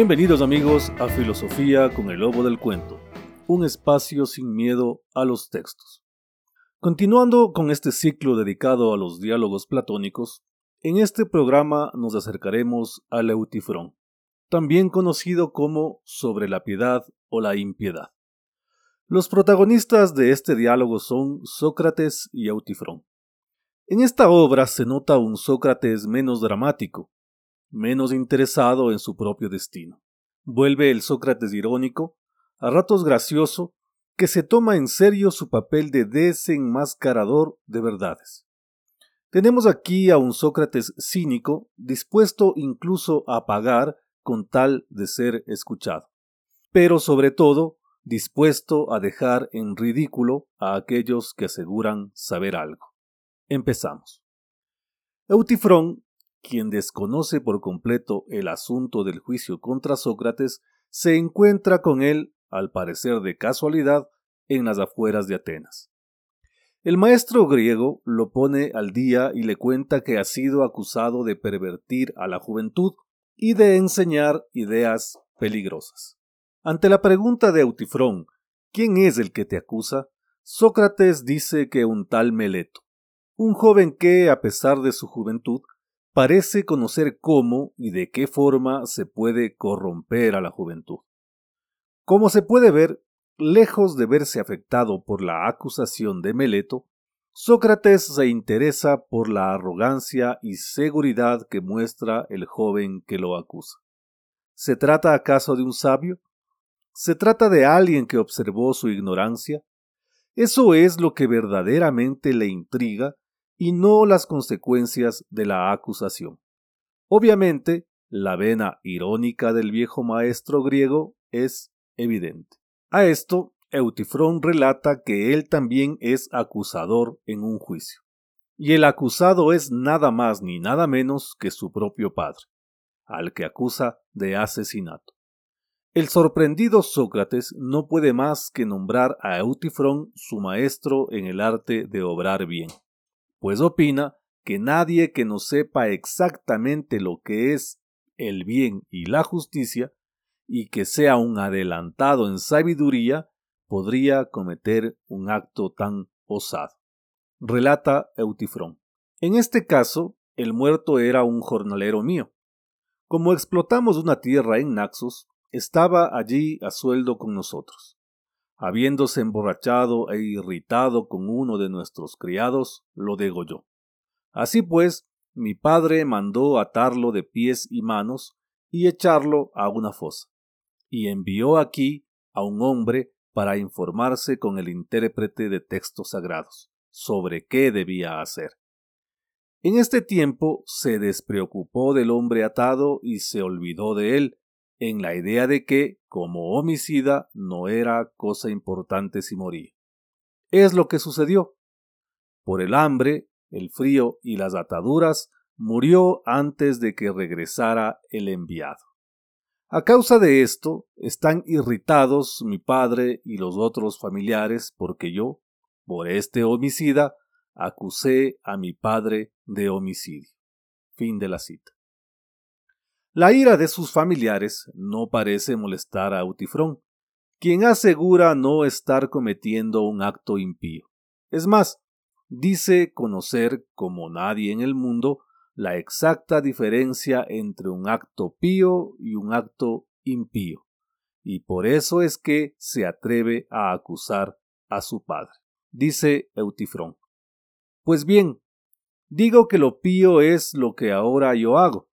Bienvenidos amigos a Filosofía con el Lobo del Cuento, un espacio sin miedo a los textos. Continuando con este ciclo dedicado a los diálogos platónicos, en este programa nos acercaremos al Eutifrón, también conocido como Sobre la piedad o la impiedad. Los protagonistas de este diálogo son Sócrates y Eutifrón. En esta obra se nota un Sócrates menos dramático, menos interesado en su propio destino. Vuelve el Sócrates irónico, a ratos gracioso, que se toma en serio su papel de desenmascarador de verdades. Tenemos aquí a un Sócrates cínico, dispuesto incluso a pagar con tal de ser escuchado, pero sobre todo dispuesto a dejar en ridículo a aquellos que aseguran saber algo. Empezamos. Eutifrón, quien desconoce por completo el asunto del juicio contra Sócrates, se encuentra con él, al parecer de casualidad, en las afueras de Atenas. El maestro griego lo pone al día y le cuenta que ha sido acusado de pervertir a la juventud y de enseñar ideas peligrosas. Ante la pregunta de Eutifrón, ¿quién es el que te acusa? Sócrates dice que un tal Meleto, un joven que, a pesar de su juventud, parece conocer cómo y de qué forma se puede corromper a la juventud. Como se puede ver, lejos de verse afectado por la acusación de Meleto, Sócrates se interesa por la arrogancia y seguridad que muestra el joven que lo acusa. ¿Se trata acaso de un sabio? ¿Se trata de alguien que observó su ignorancia? Eso es lo que verdaderamente le intriga y no las consecuencias de la acusación. Obviamente, la vena irónica del viejo maestro griego es evidente. A esto, Eutifrón relata que él también es acusador en un juicio. Y el acusado es nada más ni nada menos que su propio padre, al que acusa de asesinato. El sorprendido Sócrates no puede más que nombrar a Eutifrón su maestro en el arte de obrar bien, pues opina que nadie que no sepa exactamente lo que es el bien y la justicia y que sea un adelantado en sabiduría, podría cometer un acto tan osado. Relata Eutifrón. En este caso, el muerto era un jornalero mío. Como explotamos una tierra en Naxos, estaba allí a sueldo con nosotros. Habiéndose emborrachado e irritado con uno de nuestros criados, lo degolló. Así pues, mi padre mandó atarlo de pies y manos y echarlo a una fosa y envió aquí a un hombre para informarse con el intérprete de textos sagrados sobre qué debía hacer. En este tiempo se despreocupó del hombre atado y se olvidó de él, en la idea de que, como homicida, no era cosa importante si moría. Es lo que sucedió. Por el hambre, el frío y las ataduras, murió antes de que regresara el enviado. A causa de esto, están irritados mi padre y los otros familiares porque yo, por este homicida, acusé a mi padre de homicidio. Fin de la cita. La ira de sus familiares no parece molestar a Autifrón, quien asegura no estar cometiendo un acto impío. Es más, dice conocer como nadie en el mundo la exacta diferencia entre un acto pío y un acto impío, y por eso es que se atreve a acusar a su padre. Dice Eutifrón. Pues bien, digo que lo pío es lo que ahora yo hago,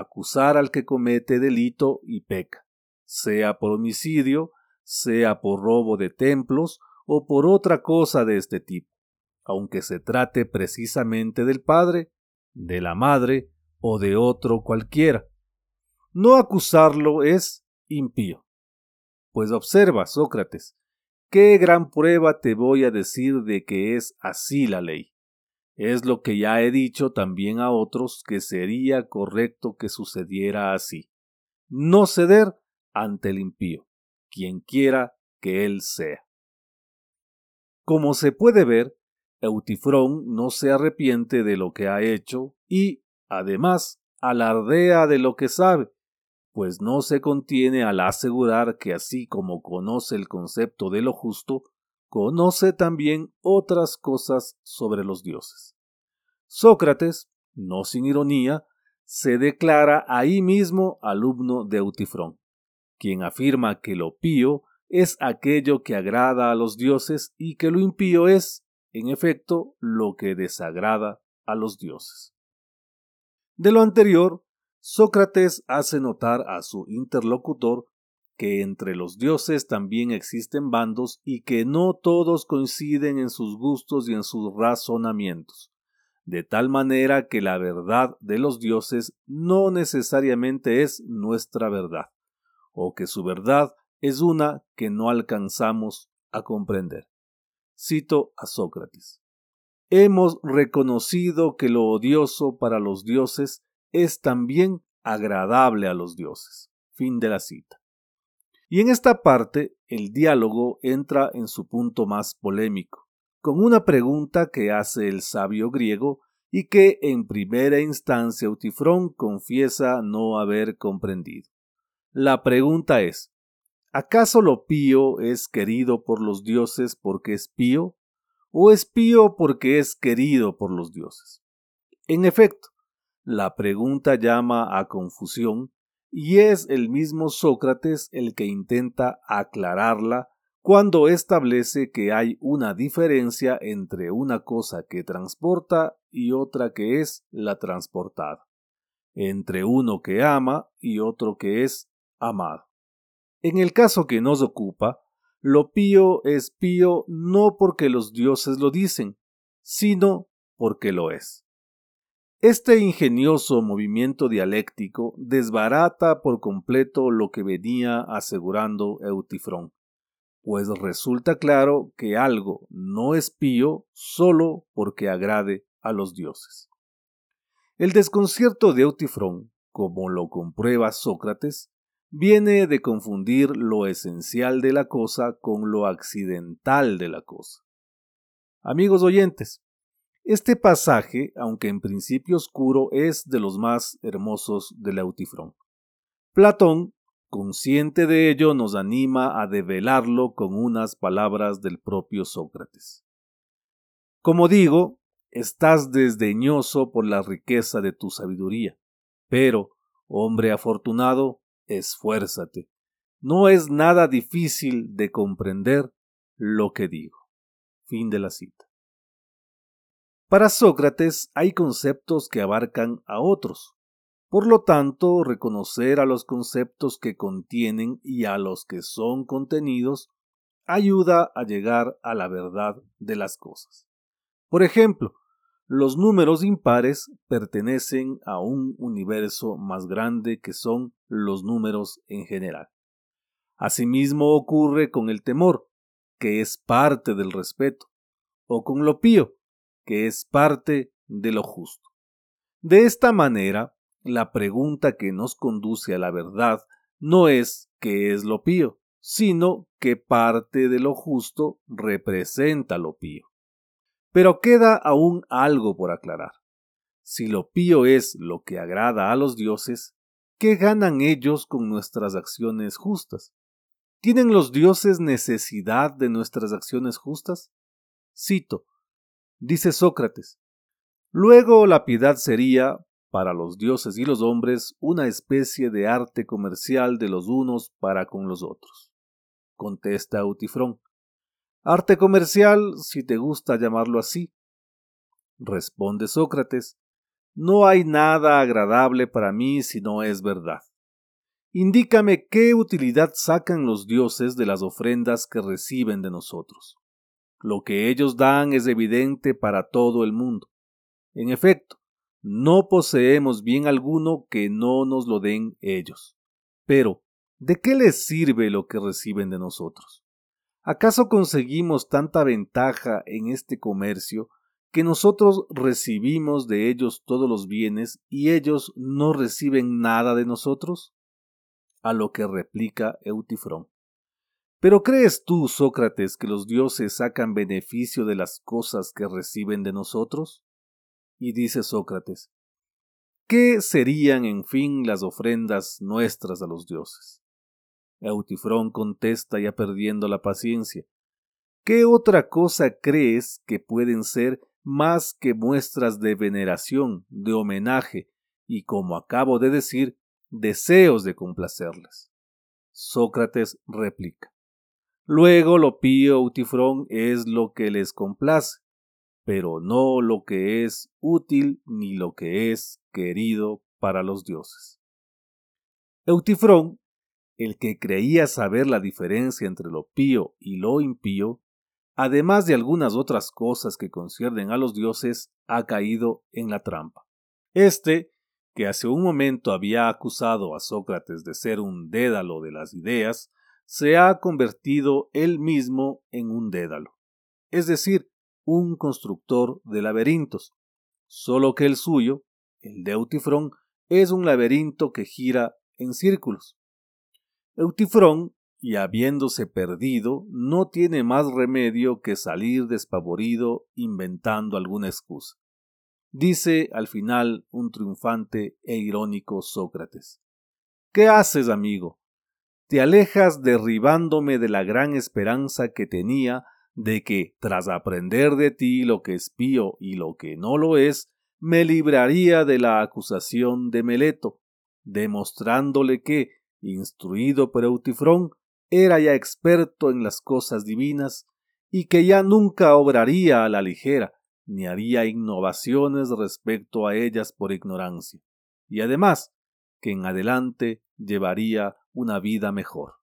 acusar al que comete delito y peca, sea por homicidio, sea por robo de templos o por otra cosa de este tipo, aunque se trate precisamente del Padre de la madre o de otro cualquiera. No acusarlo es impío. Pues observa, Sócrates, qué gran prueba te voy a decir de que es así la ley. Es lo que ya he dicho también a otros que sería correcto que sucediera así. No ceder ante el impío, quien quiera que él sea. Como se puede ver, Eutifrón no se arrepiente de lo que ha hecho y, además, alardea de lo que sabe, pues no se contiene al asegurar que así como conoce el concepto de lo justo, conoce también otras cosas sobre los dioses. Sócrates, no sin ironía, se declara ahí mismo alumno de Eutifrón, quien afirma que lo pío es aquello que agrada a los dioses y que lo impío es, en efecto, lo que desagrada a los dioses. De lo anterior, Sócrates hace notar a su interlocutor que entre los dioses también existen bandos y que no todos coinciden en sus gustos y en sus razonamientos, de tal manera que la verdad de los dioses no necesariamente es nuestra verdad, o que su verdad es una que no alcanzamos a comprender. Cito a Sócrates. Hemos reconocido que lo odioso para los dioses es también agradable a los dioses. Fin de la cita. Y en esta parte el diálogo entra en su punto más polémico, con una pregunta que hace el sabio griego y que en primera instancia Utifrón confiesa no haber comprendido. La pregunta es, ¿acaso lo pío es querido por los dioses porque es pío? ¿O es pío porque es querido por los dioses? En efecto, la pregunta llama a confusión y es el mismo Sócrates el que intenta aclararla cuando establece que hay una diferencia entre una cosa que transporta y otra que es la transportada, entre uno que ama y otro que es amado. En el caso que nos ocupa, lo pío es pío no porque los dioses lo dicen, sino porque lo es. Este ingenioso movimiento dialéctico desbarata por completo lo que venía asegurando Eutifrón, pues resulta claro que algo no es pío solo porque agrade a los dioses. El desconcierto de Eutifrón, como lo comprueba Sócrates, viene de confundir lo esencial de la cosa con lo accidental de la cosa. Amigos oyentes, este pasaje, aunque en principio oscuro, es de los más hermosos del Eutifrón. Platón, consciente de ello, nos anima a develarlo con unas palabras del propio Sócrates. Como digo, estás desdeñoso por la riqueza de tu sabiduría, pero, hombre afortunado, esfuérzate. No es nada difícil de comprender lo que digo. Fin de la cita. Para Sócrates hay conceptos que abarcan a otros. Por lo tanto, reconocer a los conceptos que contienen y a los que son contenidos ayuda a llegar a la verdad de las cosas. Por ejemplo, los números impares pertenecen a un universo más grande que son los números en general. Asimismo ocurre con el temor, que es parte del respeto, o con lo pío, que es parte de lo justo. De esta manera, la pregunta que nos conduce a la verdad no es qué es lo pío, sino qué parte de lo justo representa lo pío. Pero queda aún algo por aclarar. Si lo pío es lo que agrada a los dioses, ¿qué ganan ellos con nuestras acciones justas? ¿Tienen los dioses necesidad de nuestras acciones justas? Cito, Dice Sócrates, luego la piedad sería, para los dioses y los hombres, una especie de arte comercial de los unos para con los otros. Contesta Eutifrón. Arte comercial, si te gusta llamarlo así. Responde Sócrates. No hay nada agradable para mí si no es verdad. Indícame qué utilidad sacan los dioses de las ofrendas que reciben de nosotros. Lo que ellos dan es evidente para todo el mundo. En efecto, no poseemos bien alguno que no nos lo den ellos. Pero, ¿de qué les sirve lo que reciben de nosotros? ¿Acaso conseguimos tanta ventaja en este comercio que nosotros recibimos de ellos todos los bienes y ellos no reciben nada de nosotros? A lo que replica Eutifrón. Pero ¿crees tú, Sócrates, que los dioses sacan beneficio de las cosas que reciben de nosotros? Y dice Sócrates, ¿qué serían en fin las ofrendas nuestras a los dioses? Eutifrón contesta ya perdiendo la paciencia. ¿Qué otra cosa crees que pueden ser más que muestras de veneración, de homenaje y, como acabo de decir, deseos de complacerles? Sócrates replica. Luego lo pío Eutifrón es lo que les complace, pero no lo que es útil ni lo que es querido para los dioses. Eutifrón, el que creía saber la diferencia entre lo pío y lo impío, además de algunas otras cosas que conciernen a los dioses, ha caído en la trampa. Este, que hace un momento había acusado a Sócrates de ser un dédalo de las ideas, se ha convertido él mismo en un dédalo, es decir, un constructor de laberintos, solo que el suyo, el de Eutifrón, es un laberinto que gira en círculos. Eutifrón, y habiéndose perdido, no tiene más remedio que salir despavorido inventando alguna excusa. Dice al final un triunfante e irónico Sócrates. ¿Qué haces, amigo? Te alejas derribándome de la gran esperanza que tenía de que, tras aprender de ti lo que es pío y lo que no lo es, me libraría de la acusación de Meleto, demostrándole que, instruido por Eutifrón, era ya experto en las cosas divinas y que ya nunca obraría a la ligera, ni haría innovaciones respecto a ellas por ignorancia, y además que en adelante llevaría una vida mejor.